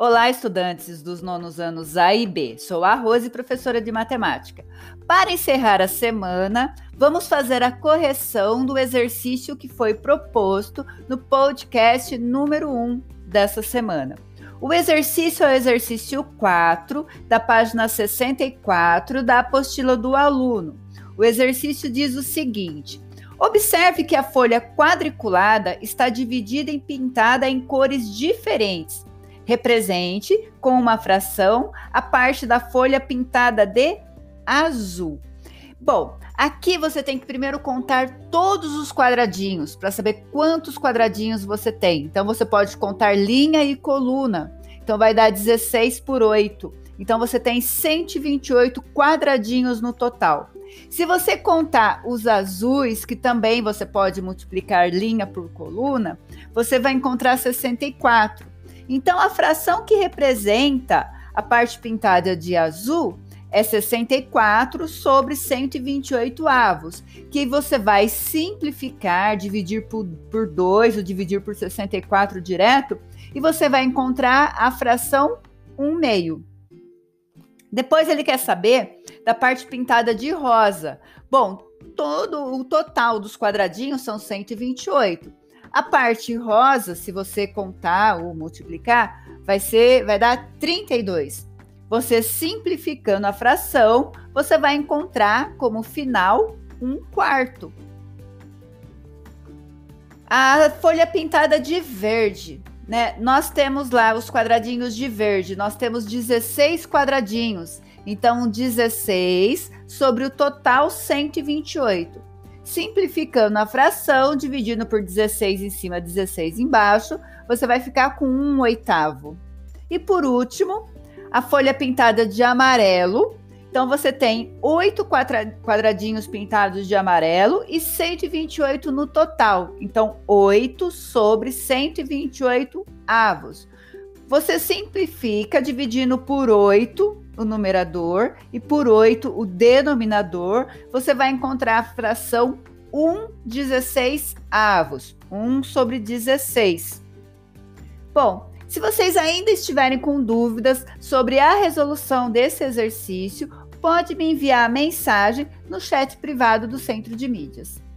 Olá, estudantes dos nonos anos A e B. Sou a Rose, professora de matemática. Para encerrar a semana, vamos fazer a correção do exercício que foi proposto no podcast número 1 dessa semana. O exercício é o exercício 4, da página 64 da apostila do aluno. O exercício diz o seguinte: Observe que a folha quadriculada está dividida e pintada em cores diferentes Represente com uma fração a parte da folha pintada de azul. Bom, aqui você tem que primeiro contar todos os quadradinhos para saber quantos quadradinhos você tem. Então você pode contar linha e coluna. Então vai dar 16 por 8. Então você tem 128 quadradinhos no total. Se você contar os azuis, que também você pode multiplicar linha por coluna, você vai encontrar 64. Então, a fração que representa a parte pintada de azul é 64 sobre 128 avos, que você vai simplificar, dividir por, por 2 ou dividir por 64 direto, e você vai encontrar a fração 1 meio. Depois ele quer saber da parte pintada de rosa. Bom, todo o total dos quadradinhos são 128. A parte rosa, se você contar ou multiplicar, vai ser, vai dar 32. Você simplificando a fração, você vai encontrar como final um quarto. A folha pintada de verde, né? Nós temos lá os quadradinhos de verde, nós temos 16 quadradinhos. Então, 16 sobre o total 128. Simplificando a fração, dividindo por 16 em cima, 16 embaixo, você vai ficar com 1 oitavo. E por último, a folha pintada de amarelo. Então, você tem 8 quadradinhos pintados de amarelo e 128 no total. Então, 8 sobre 128 avos. Você simplifica dividindo por 8 o numerador e por 8 o denominador, você vai encontrar a fração 1 16 avos, 1 sobre 16. Bom, se vocês ainda estiverem com dúvidas sobre a resolução desse exercício, pode me enviar a mensagem no chat privado do Centro de Mídias.